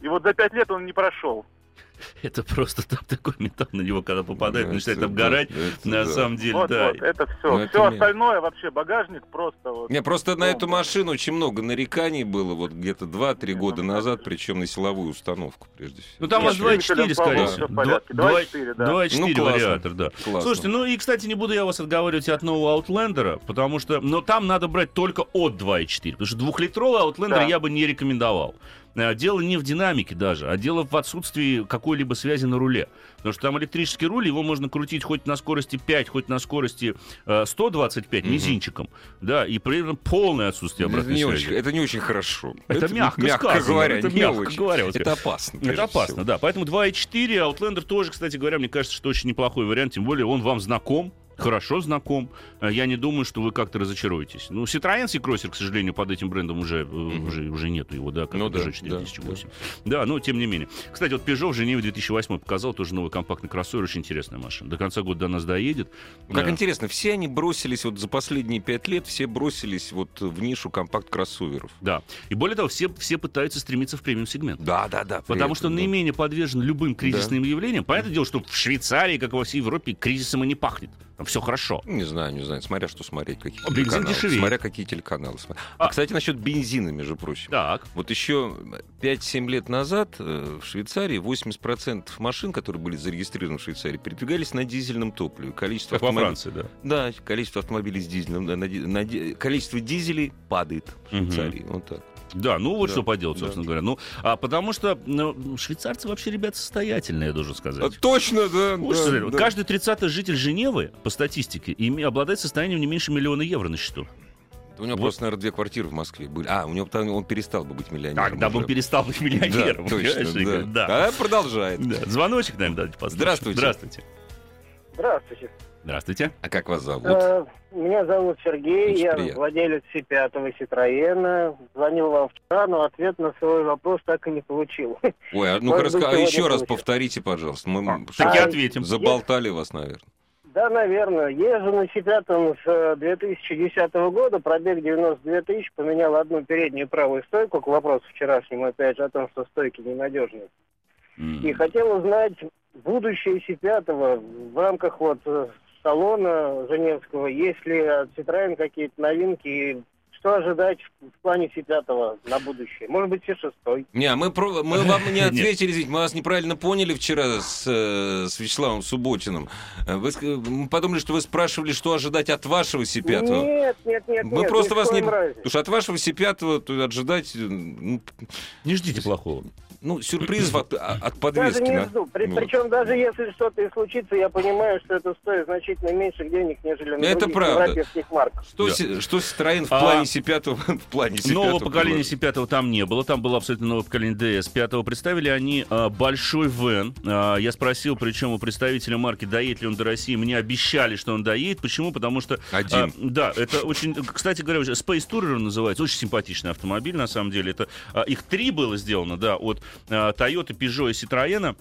И вот за пять лет он не прошел. Это просто там такой металл на него, когда попадает, Да, начинает это- обгорать. это На да. самом деле, вот, да. вот, это все. Ну, это все не- остальное вообще, багажник просто вот. Не, просто на эту Бомба. машину очень много нареканий было, вот где-то 2-3 Не, года ну, назад, причем на силовую установку, прежде всего. Ну там у вас Нет, 2,4, двигателем, скорее всего. всё в порядке. 2,4, да. 2,4 Ну, классно. вариатор, да. Классно. Слушайте, ну и, кстати, не буду я вас отговаривать от нового Outlander, потому что, но там надо брать только от 2.4, потому что двухлитровый Outlander Да. я бы не рекомендовал. Э, Дело не в динамике даже, а дело в отсутствии какой-либо связи на руле. Потому что там электрический руль, его можно крутить хоть на скорости 5, хоть на скорости э, 125 Мгм. мизинчиком. Да, и при этом полное отсутствие это, обратной не связи. очень, это не очень хорошо. Это, мягко, мягко сказано, говоря, это не мягко очень. говоря, Это опасно. это опасно, всего. да. Поэтому 2.4, Outlander тоже, кстати говоря, мне кажется, что очень неплохой вариант, тем более он вам знаком, хорошо знаком. Э, Я не думаю, что вы как-то разочаруетесь. Ну, Citroёn C-Crosser, к сожалению, под этим брендом уже, э, уже, уже нету его, да, как Ну Peugeot да, 4008. Да, но тем не менее. Кстати, вот Peugeot в Женеве 2008 показал тоже новый компактный кроссовер, очень интересная машина. До конца года до нас доедет. Как Да. интересно, все они бросились, вот за последние пять лет, все бросились вот в нишу компакт-кроссоверов. Да. И более того, все, все пытаются стремиться в премиум-сегмент. Да, да, да. Потому что он наименее подвержен любым кризисным явлениям. Понятное дело, что в Швейцарии, как и во всей Европе, кризисом и не пахнет. Все хорошо. Не знаю, не знаю, смотря что смотреть, какие А бензин телеканалы. дешевеет. Смотря какие телеканалы. А, А. кстати, насчет бензина, между прочим. Так. Вот еще 5-7 лет назад э, в Швейцарии 80% машин, которые были зарегистрированы в Швейцарии, передвигались на дизельном топливе. Количество Как во автомобилей- Франции, да. Да, количество автомобилей с дизелем, на- на количество дизелей падает в. Швейцарии. Вот так. Да, ну вот Да, что поделать, да. собственно говоря. Ну, а потому что ну, швейцарцы вообще ребята состоятельные, я должен сказать. А, точно, да. Слушайте, да, да. Каждый 30-й житель Женевы, по статистике, име- обладает состоянием не меньше миллиона евро на счету. У него Вот. просто, наверное, две квартиры в Москве были. А, у него там он перестал бы быть миллионером. Тогда бы он перестал быть миллионером. Да, точно, да. да. А продолжает. Да. Звоночек, наверное, давайте послушаем. Здравствуйте. Здравствуйте. Здравствуйте. Здравствуйте. А как вас зовут? Э, Меня зовут Сергей, Очень я приятно. владелец C5 Ситроена. Звонил вам вчера, но ответ на свой вопрос так и не получил. Ой, а ну-ка раска- а еще раз получится. повторите, пожалуйста. Мы А, что, так и А, ответим. заболтали вас, наверное. Да, наверное. Езжу на C5 с э, 2010 года, пробег 92 тысячи, поменял одну переднюю и правую стойку, к вопросу вчерашнему, опять же, о том, что стойки ненадежные. М. И хотел узнать будущее C5 в рамках вот э, салона Женевского, есть ли от Citroёn какие-то новинки, и что ожидать в плане C5 на будущее? Может быть, C6? Не, а мы, про- мы вам не ответили, извините, мы вас неправильно поняли вчера с, э, с Вячеславом Субботиным. Э, Вы, мы подумали, что вы спрашивали, что ожидать от вашего Си-5. Нет, нет, нет, Мы нет, просто вас не... разе. Потому что от вашего Си-5 то ожидать Не ждите плохого. Ну, сюрпризов от, от Даже подвески. не на- жду. При- ну. Причем даже если что-то и случится, я понимаю, что это стоит значительно меньше денег, нежели на Это других правда. марках. Что, Да. Си- что Citroёn в А, плане Си-5? В плане Си-5 Нового поколения было? C5 там не было, там было абсолютно новое поколение DS. 5 представили они а, большой вен. А, я спросил, причем у представителя марки, доедет ли он до России. Мне обещали, что он доедет. Почему? Потому что... Один. а, да, это очень... Кстати говоря, уже Space Tourer называется. Очень симпатичный автомобиль, на самом деле. Это, а, их три было сделано, да, от а, Toyota, Peugeot и Citroёn.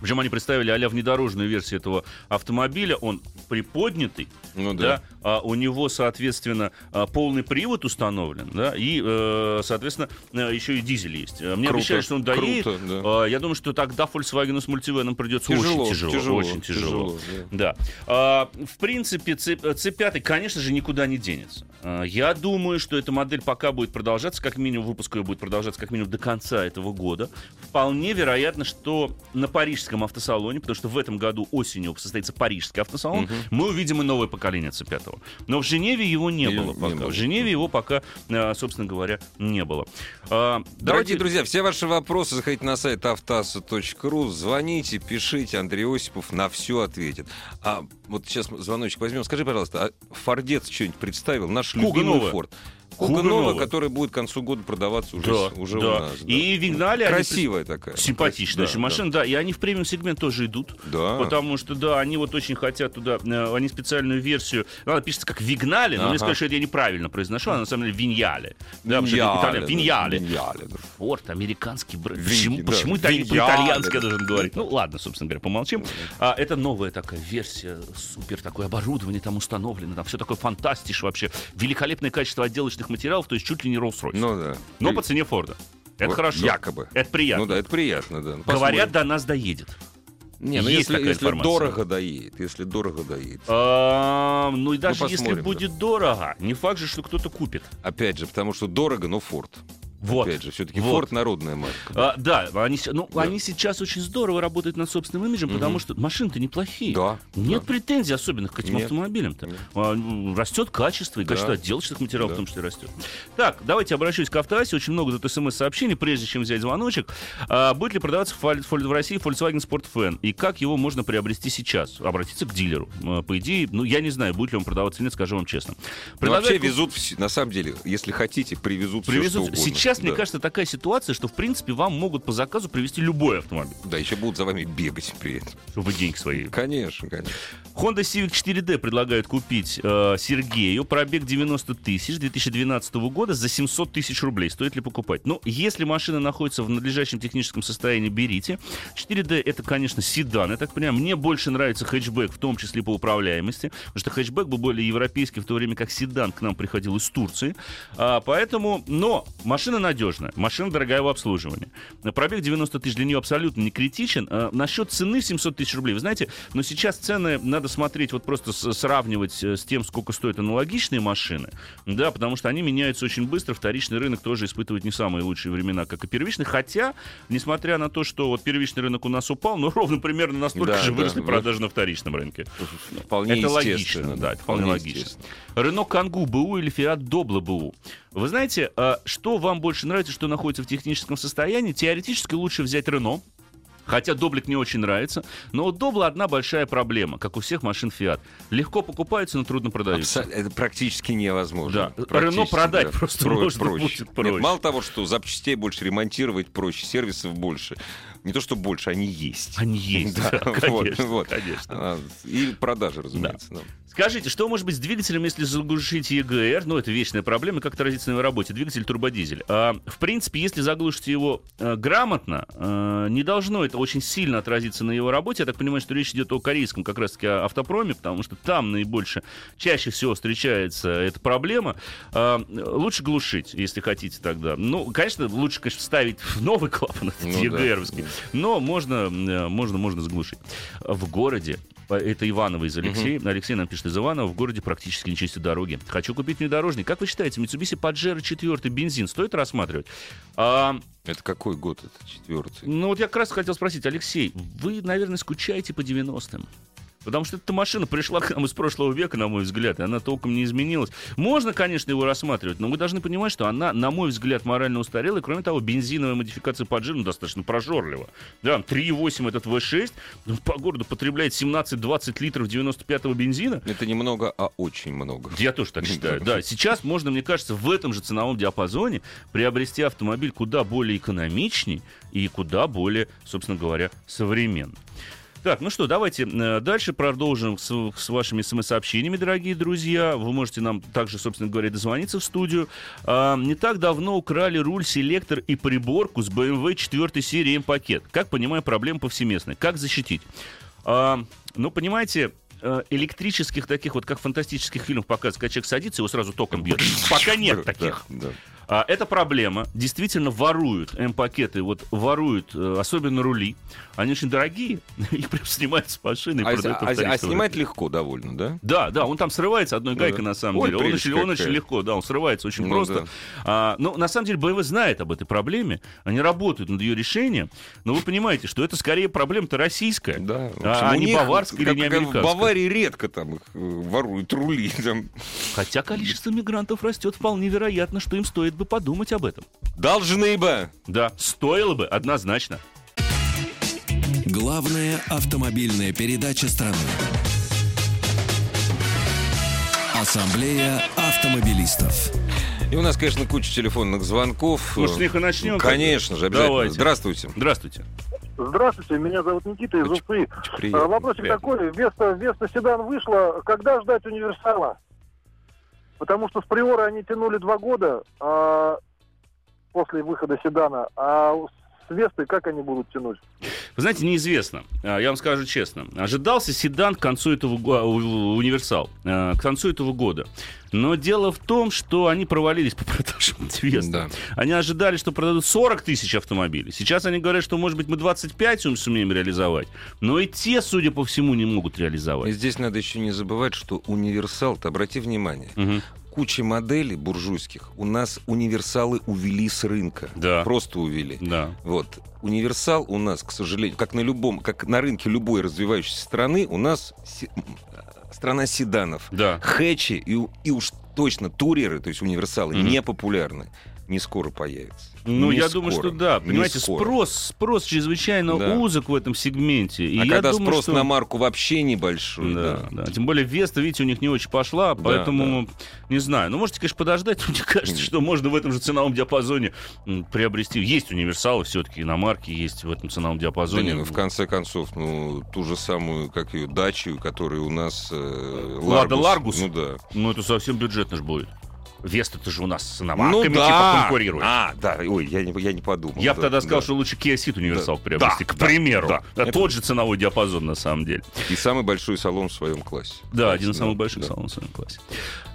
Причем они представили а внедорожную версию этого автомобиля. Он приподнятый, Ну да, да. а у него, соответственно, а, полный привод установлен, да, и, э, соответственно, э, еще и дизель есть. Э, Мне Круто, обещали, что он доедет. круто, да. А, Я думаю, что тогда Volkswagen с мультивеном придется Тяжело, очень тяжело, тяжело, очень тяжело. тяжело, Да. А, В принципе, C- C5, конечно же, никуда не денется. А, Я думаю, что эта модель пока будет продолжаться, как минимум, выпуск ее будет продолжаться как минимум до конца этого года. Вполне вероятно, что на парижском автосалоне, потому что в этом году осенью состоится парижский автосалон, мы увидим и новое поколение C5. Но в Женеве его не Не- было не пока. было. В Женеве его пока, а, собственно говоря, не было. А, Дорогие давайте- друзья, все ваши вопросы заходите на сайт автаса.ру, звоните, пишите, Андрей Осипов на все ответит. А вот сейчас звоночек возьмем. Скажи, пожалуйста, а Фордец что-нибудь представил? Наш Куга любимый новая. Форд. Новая, новая. который будет к концу года продаваться уже, Да, уже да. у нас. да. И вигнали они Красивая такая. Симпатичная да, машина, да. И они в премиум-сегмент тоже идут. Да. Потому что, да, они вот очень хотят туда, э, они специальную версию, ну, она пишется как Вигнали, но Ага. мне сказали, что это я неправильно произношу, а на самом деле Виньяле. Да, итальян- да, Виньяле. Виньяле, да. Форд, американский бренд. Винки, почему да. почему они Виньяле, по-итальянски да. должен говорить? Ну, ладно, собственно говоря, помолчим. А, это новая такая версия, супер такое оборудование там установлено, там все такое фантастиш вообще. Великолепное качество отделочных материалов, то есть чуть ли не Rolls-Royce. Ну да. Но И- по цене Форда. Это вот хорошо. Якобы. Это приятно. Ну да, это приятно, да. Ну, Говорят, посмотрим. до нас доедет. Не, ну есть если, если информация. дорого доедет, если дорого доедет. А, ну и даже если посмотрим, будет дорого, не факт же, что кто-то купит. Опять же, потому что дорого, но Форд. Вот. Опять же, все-таки Вот. Форд народная марка. А, да, они, ну, Да. они сейчас очень здорово работают над собственным имиджем, потому что машины-то неплохие. Да. Нет да. претензий особенных к этим Нет. автомобилям-то. Нет. А, растет качество, и Да. качество отделочных материалов Да. в том числе растет. Так, давайте обращусь к автоасе. Очень много тут смс-сообщений, прежде чем взять звоночек. А, будет ли продаваться в России Volkswagen Sport Fan? И как его можно приобрести сейчас? Обратиться к дилеру. А, По идее, ну, я не знаю, будет ли он продаваться или нет, скажу вам честно. Ну, вообще везут, на самом деле, если хотите, привезут, Привезут. что угодно. Сейчас, мне Да. кажется, такая ситуация, что, в принципе, вам могут по заказу привезти любой автомобиль, Да, еще будут за вами бегать при этом. чтобы деньги свои Конечно, конечно. Honda Civic 4D предлагают купить э, Сергею. Пробег 90 тысяч 2012 года за 700 тысяч рублей. Стоит ли покупать? Ну, если машина находится в надлежащем техническом состоянии, берите. 4D это, конечно, седан, я так понимаю. Мне больше нравится хэтчбэк, в том числе по управляемости. Потому что хэтчбэк был более европейский, в то время как седан к нам приходил из Турции. А, поэтому, но машина надежная, машина дорогая в обслуживании. Пробег 90 тысяч для нее абсолютно не критичен. А, насчет цены 700 тысяч рублей, вы знаете, но сейчас цены надо смотреть, вот просто сравнивать э, с тем, сколько стоят аналогичные машины, да, потому что они меняются очень быстро, вторичный рынок тоже испытывает не самые лучшие времена, как и первичный, хотя, несмотря на то, что вот первичный рынок у нас упал, но ровно примерно настолько Да, же выросли да. продажи на вторичном рынке. Вполне это логично, да, это вполне, логично. естественно. Рено Кангу БУ или Фиат Добла БУ. Вы знаете, а, что вам больше нравится, что находится в техническом состоянии? Теоретически лучше взять Рено, Хотя Доблик не очень нравится. Но у Добла одна большая проблема, как у всех машин Фиат. Легко покупаются, но трудно продаются. Абсо- Это практически невозможно. Да. Рено продать да. просто Про- можно проще. будет проще. Нет, мало того, что запчастей больше ремонтировать проще, сервисов больше. Не то, что больше, они есть. Они есть, Да, да, вот, конечно, вот. конечно. А, И продажи, разумеется. да. Скажите, что может быть с двигателем, если заглушить ЕГР? Ну, это вечная проблема, как отразится на его работе. Двигатель турбодизель. А, в принципе, если заглушите его э, грамотно, э, не должно это очень сильно отразиться на его работе. Я так понимаю, что речь идет о корейском как раз-таки автопроме, потому что там наибольше, чаще всего встречается эта проблема. А, лучше глушить, если хотите тогда. Ну, конечно, лучше, конечно, вставить в новый клапан, этот Ну да. ЕГРовский. Но можно, э, можно, можно заглушить. В городе это Иванова из Алексея. Алексей нам пишет из Иванова. В городе практически не чистят дороги. Хочу купить внедорожник. Как вы считаете, Mitsubishi Pajero 4 бензин стоит рассматривать? А, Это какой год? Это четвертый. ну вот я как раз хотел спросить, Алексей, вы, наверное, скучаете по 90-м? Потому что эта машина пришла к нам из прошлого века, на мой взгляд, и она толком не изменилась. Можно, конечно, его рассматривать, но вы должны понимать, что она, на мой взгляд, морально устарела. И, кроме того, бензиновая модификация ну, достаточно прожорлива. Да, 3,8 этот V6 ну, по городу потребляет 17-20 литров 95-го бензина. Это не много, а очень много. Я тоже так считаю. Да, сейчас можно, мне кажется, в этом же ценовом диапазоне приобрести автомобиль куда более экономичней и куда более, собственно говоря, современный. Так, ну что, давайте э, дальше продолжим с, с вашими смс-сообщениями, дорогие друзья. Вы можете нам также, собственно говоря, дозвониться в студию. А, не так давно украли руль, селектор и приборку с BMW 4 серии М-пакет. Как понимаю, проблема повсеместная. Как защитить? А, ну, понимаете, э, электрических таких вот, как в фантастических фильмах показывают, когда человек садится, его сразу током бьет. Пока нет таких. Да, да. А, это проблема. Действительно воруют М-пакеты, вот воруют, э, особенно рули. Они очень дорогие, их прям снимают с машины А, а- а вторичному снимать легко довольно, да? Да, да, он там срывается одной Ну гайкой да. на самом Ой, деле. Он очень, он очень легко, да, он срывается очень Ну просто. да. А, но на самом деле BMW знает об этой проблеме, они работают над ее решением, но вы понимаете, что это скорее проблема-то российская, Да. А, общем, а не них, баварская или как- не как американская. В Баварии редко там их э, воруют рули. Там. Хотя количество мигрантов растет, вполне вероятно, что им стоит бы подумать об этом. Должны бы. Да, стоило бы, однозначно. Главная автомобильная передача страны. Ассамблея автомобилистов. И у нас, конечно, куча телефонных звонков. Может, с них и начнем? Конечно же, обязательно. Давайте. Здравствуйте. Здравствуйте. Здравствуйте, меня зовут Никита из Уфы. А, Вопросик Приятно. такой, Веста, Веста седан вышла, когда ждать универсала? Потому что с Приора они тянули два года а, после выхода седана, а с Вестой как они будут тянуть? Вы знаете, неизвестно. А, Я вам скажу честно. Ожидался седан к концу этого года, универсал, э, к концу этого года. Но дело в том, что они провалились по продажам Веста. Да. Они ожидали, что продадут 40 тысяч автомобилей. Сейчас они говорят, что, может быть, мы 25 сум- сумеем реализовать. Но и те, судя по всему, не могут И реализовать. здесь надо еще не забывать, что универсал, обрати внимание, Мгм. Куча моделей буржуйских у нас универсалы увели с рынка. Да. Просто увели. Да. Вот. Универсал у нас, к сожалению, как на любом, как на рынке любой развивающейся страны, у нас м, э, страна седанов. Да. Хэтчи и, и уж точно туреры, то есть универсалы, Мгм. не популярны. Не скоро появятся. Ну, Не я думаю, скоро. что да. Понимаете, спрос, спрос чрезвычайно Да. узок в этом сегменте. И А я когда думаю, спрос что... на марку вообще небольшой, Да, да. да. Тем более Веста, видите, у них не очень пошла, Да, поэтому не знаю. Ну, можете, конечно, подождать. Мне кажется, что можно в этом же ценовом диапазоне приобрести. Есть универсалы все-таки, иномарки есть в этом ценовом Да диапазоне. не, ну в конце концов, ну ту же самую, как ее, дачу, которая у нас... э, Лада Ларгус? Ну да. Ну, это совсем бюджетно же будет. Веста-то же у нас с Ну иномарками да. типа конкурирует. А, да, ой, я не, я не подумал. Я бы да, тогда сказал, да. что лучше Kia Ceed универсал Да, приобрести, да, к да, примеру. да. Да, Это- Тот же ценовой диапазон, на самом деле. И самый большой салон в своем классе. Да, один из самых больших да. салонов в своем классе.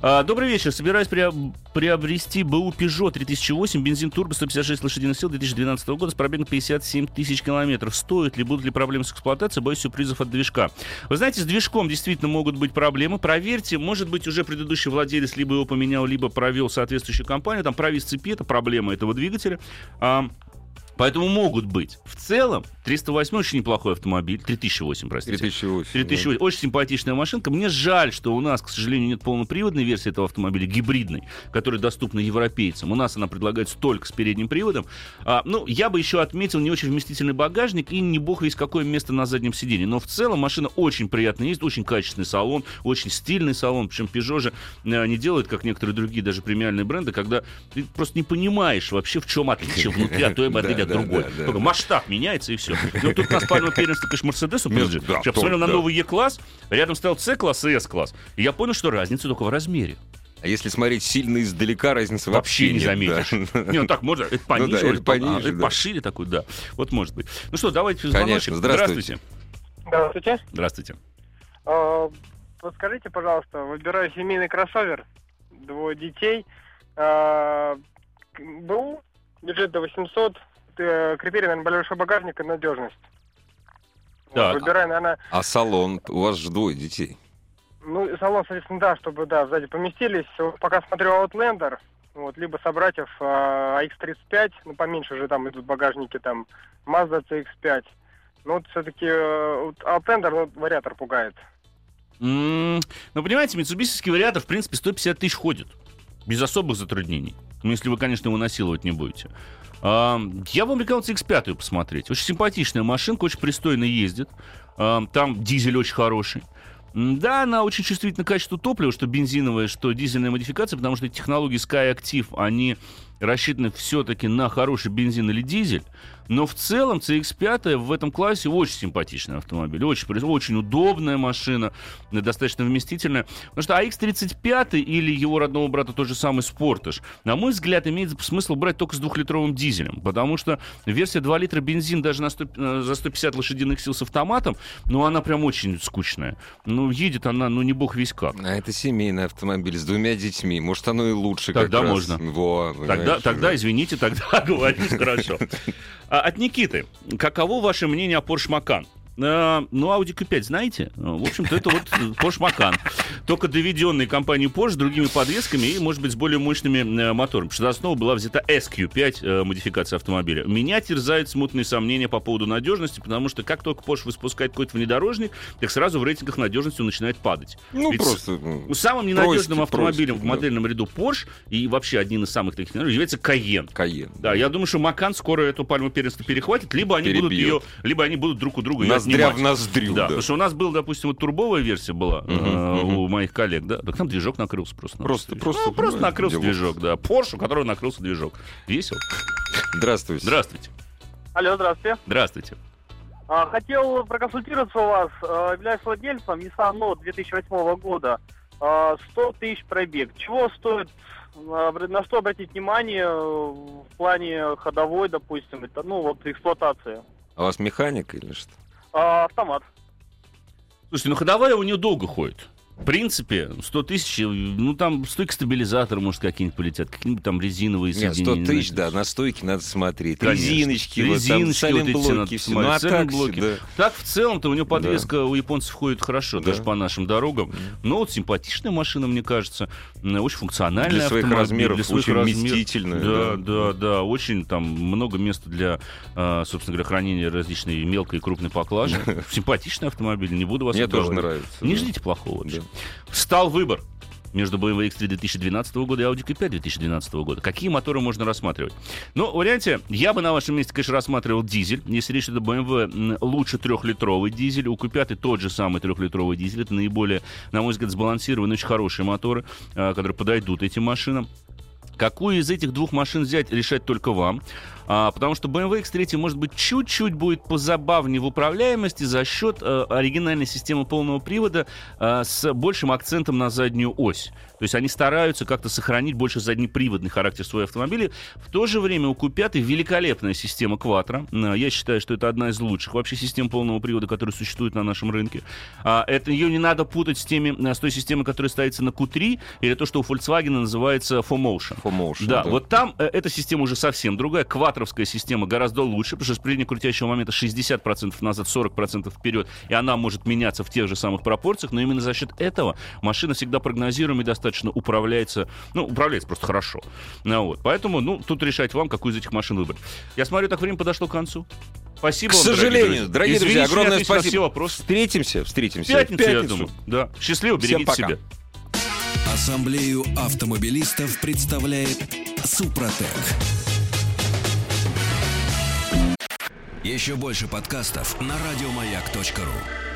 А, добрый вечер. Собираюсь приоб- приобрести БУ Peugeot 3008, бензин турбо 156 лошадиных сил 2012 года с пробегом 57 тысяч километров. Стоит ли, будут ли проблемы с эксплуатацией? Боюсь сюрпризов от движка. Вы знаете, с движком действительно могут быть проблемы. Проверьте, может быть, уже предыдущий владелец либо его поменял, либо провел соответствующую компанию. Там провис цепи, это проблема этого двигателя. Поэтому могут быть. В целом, 308 очень неплохой автомобиль. 3008, простите. 3008. 3008. Очень симпатичная машинка. Мне жаль, что у нас, к сожалению, нет полноприводной версии этого автомобиля, гибридной, которая доступна европейцам. У нас она предлагается только с передним приводом. А, ну, я бы еще отметил не очень вместительный багажник и не бог весь какое место на заднем сиденье. Но в целом машина очень приятная ездит, очень качественный салон, очень стильный салон. Причем Peugeot же э, не делают, как некоторые другие даже премиальные бренды, когда ты просто не понимаешь вообще, в чем отличие внутри от той модели Да, другой. да, да, Только да. масштаб меняется и все. Ну, тут у нас пальма первенства, конечно, Мерседесу Мер- принадлежит. да, Я посмотрел на да. новый Е-класс, рядом стоял С-класс и С-класс. И я понял, что разница только в размере. А если смотреть сильно издалека, разницы Вообще вообще, не нет, заметишь. да. Не, ну так можно, это пониже, да, это а, пониже, это да. пошире такой, да. Вот может быть. Ну что, давайте Конечно, звоночек. здравствуйте. Здравствуйте. Здравствуйте. А, Подскажите, пожалуйста, выбираю семейный кроссовер, двое детей, а, к- БУ, бюджет до 800, э, критерий, наверное, большой багажник и надежность. Вот, Так. Выбираю, наверное, А салон? У вас же двое детей. ну, и салон, соответственно, да, чтобы, да, сзади поместились. Вот Пока смотрю Outlander, вот, либо собратьев а, AX35, ну, поменьше уже там идут багажники, там, Mazda CX-5. Ну, вот все-таки Outlander, ну, вариатор пугает. М, Ну, понимаете, митсубисийский вариатор, в принципе, 150 тысяч ходит. Без особых затруднений. Ну, если вы, конечно, его насиловать не будете. А, Я вам рекомендую X5 посмотреть. Очень симпатичная машинка, очень пристойно ездит. А, Там дизель очень хороший. Да, она очень чувствительна к качеству топлива, что бензиновая, что дизельная модификация, потому что технологии Sky Active, они рассчитаны все-таки на хороший бензин или дизель. Но в целом CX-5 в этом классе очень симпатичный автомобиль. Очень, очень удобная машина, достаточно вместительная. Потому что AX35 или его родного брата тот же самый Sportage, на мой взгляд, имеет смысл брать только с двухлитровым дизелем. Потому что версия 2 литра бензин даже на 100, э, за 150 лошадиных сил с автоматом, ну, она прям очень скучная. Ну, едет она, ну, не бог весь как. А это семейный автомобиль с двумя детьми. Может, оно и лучше Тогда как можно. Раз. Во, тогда, тогда, извините, тогда говорить хорошо. А, от Никиты. Каково ваше мнение о Porsche Macan? Uh, ну, Audi Q5, знаете? В общем-то, это вот Porsche Macan. Только доведенный компанией Porsche с другими подвесками и, может быть, с более мощными моторами. Потому что за основу была взята SQ5, uh, модификация автомобиля. Меня терзают смутные сомнения по поводу надежности, потому что как только Porsche выпускает какой-то внедорожник, так сразу в рейтингах надежности он начинает падать. Ну, Ведь просто... Самым ненадежным прости, автомобилем прости, в модельном ряду Porsche и вообще один из самых таких является Cayenne. Cayenne. Да, я думаю, что Macan скоро эту пальму первенства перехватит, либо они Перебьет. будут ее, либо они будут друг у друга ее Ноздря в ноздрю, Да, да. потому что у нас был, допустим, вот турбовая версия была э, у моих коллег, да, так там движок накрылся просто. Просто- Ну, просто, просто ну, накрылся делов. движок, да. Porsche, у которого накрылся движок. Весело. Здравствуйте. Здравствуйте. Алло, здравствуйте. Здравствуйте. А, хотел проконсультироваться у вас. А, являюсь владельцем Nissan Note 2008 года. А, 100 тысяч пробег. Чего стоит, а, на что обратить внимание э, в плане ходовой, допустим, это, ну, вот эксплуатации? А у вас механик или что? А, автомат. Слушайте, ну ходовая у нее долго ходит. В принципе, 100 тысяч, ну там стойка стабилизатора, может, какие-нибудь полетят, какие-нибудь там резиновые Нет, 100 сиденья. тысяч, да, на стойке надо смотреть. Конечно. Резиночки, вот там, Резиночки вот эти надо все. Ну, а так саленблоки. да. Так, в целом-то у нее подвеска у японцев ходит хорошо, Да. даже по нашим дорогам. Но вот симпатичная машина, мне кажется, очень функциональная. Для своих размеров для своих очень размеров. вместительная, Да, да. да, да, очень там много места для, а, собственно говоря, хранения различной мелкой и крупной поклажи. Симпатичный автомобиль, не буду вас Мне тоже нравится. Не да. ждите плохого вообще. Да. Стал выбор между BMW X3 2012 года и Audi Q5 2012 года. Какие моторы можно рассматривать? Ну, в варианте, я бы на вашем месте, конечно, рассматривал дизель. Если речь идет о BMW, лучше трехлитровый дизель. У Q5 тот же самый трехлитровый дизель. Это наиболее, на мой взгляд, сбалансированные, очень хорошие моторы, а, которые подойдут этим машинам. Какую из этих двух машин взять, решать только вам. А, потому что BMW X3 может быть чуть-чуть будет позабавнее в управляемости за счет э, оригинальной системы полного привода э, с большим акцентом на заднюю ось. То есть они стараются как-то сохранить больше заднеприводный характер своего автомобиля. В то же время у Q5 великолепная система Quattro. Э, Я считаю, что это одна из лучших вообще систем полного привода, которая существует на нашем рынке. А, это ее не надо путать с, теми, э, с той системой, которая ставится на Q3, или то, что у Volkswagen называется 4Motion. 4Motion, Да, да. вот там э, эта система уже совсем другая. Кватровская система гораздо лучше, потому что с предельно крутящего момента 60% назад, 40% вперед, и она может меняться в тех же самых пропорциях, но именно за счет этого машина всегда прогнозируема и достаточно управляется, ну, управляется просто хорошо. Ну, вот. Поэтому, ну, тут решать вам, какую из этих машин выбрать. Я смотрю, так время подошло к концу. Спасибо К вам, дорогие сожалению, дорогие Извините, друзья, что не огромное спасибо. все вопросы. Встретимся, встретимся. В пятницу, в я пятницу. думаю. Да. Счастливо, Всем берегите пока. себя. Ассамблею автомобилистов представляет Супротек. Еще больше подкастов на радиомаяк.ру.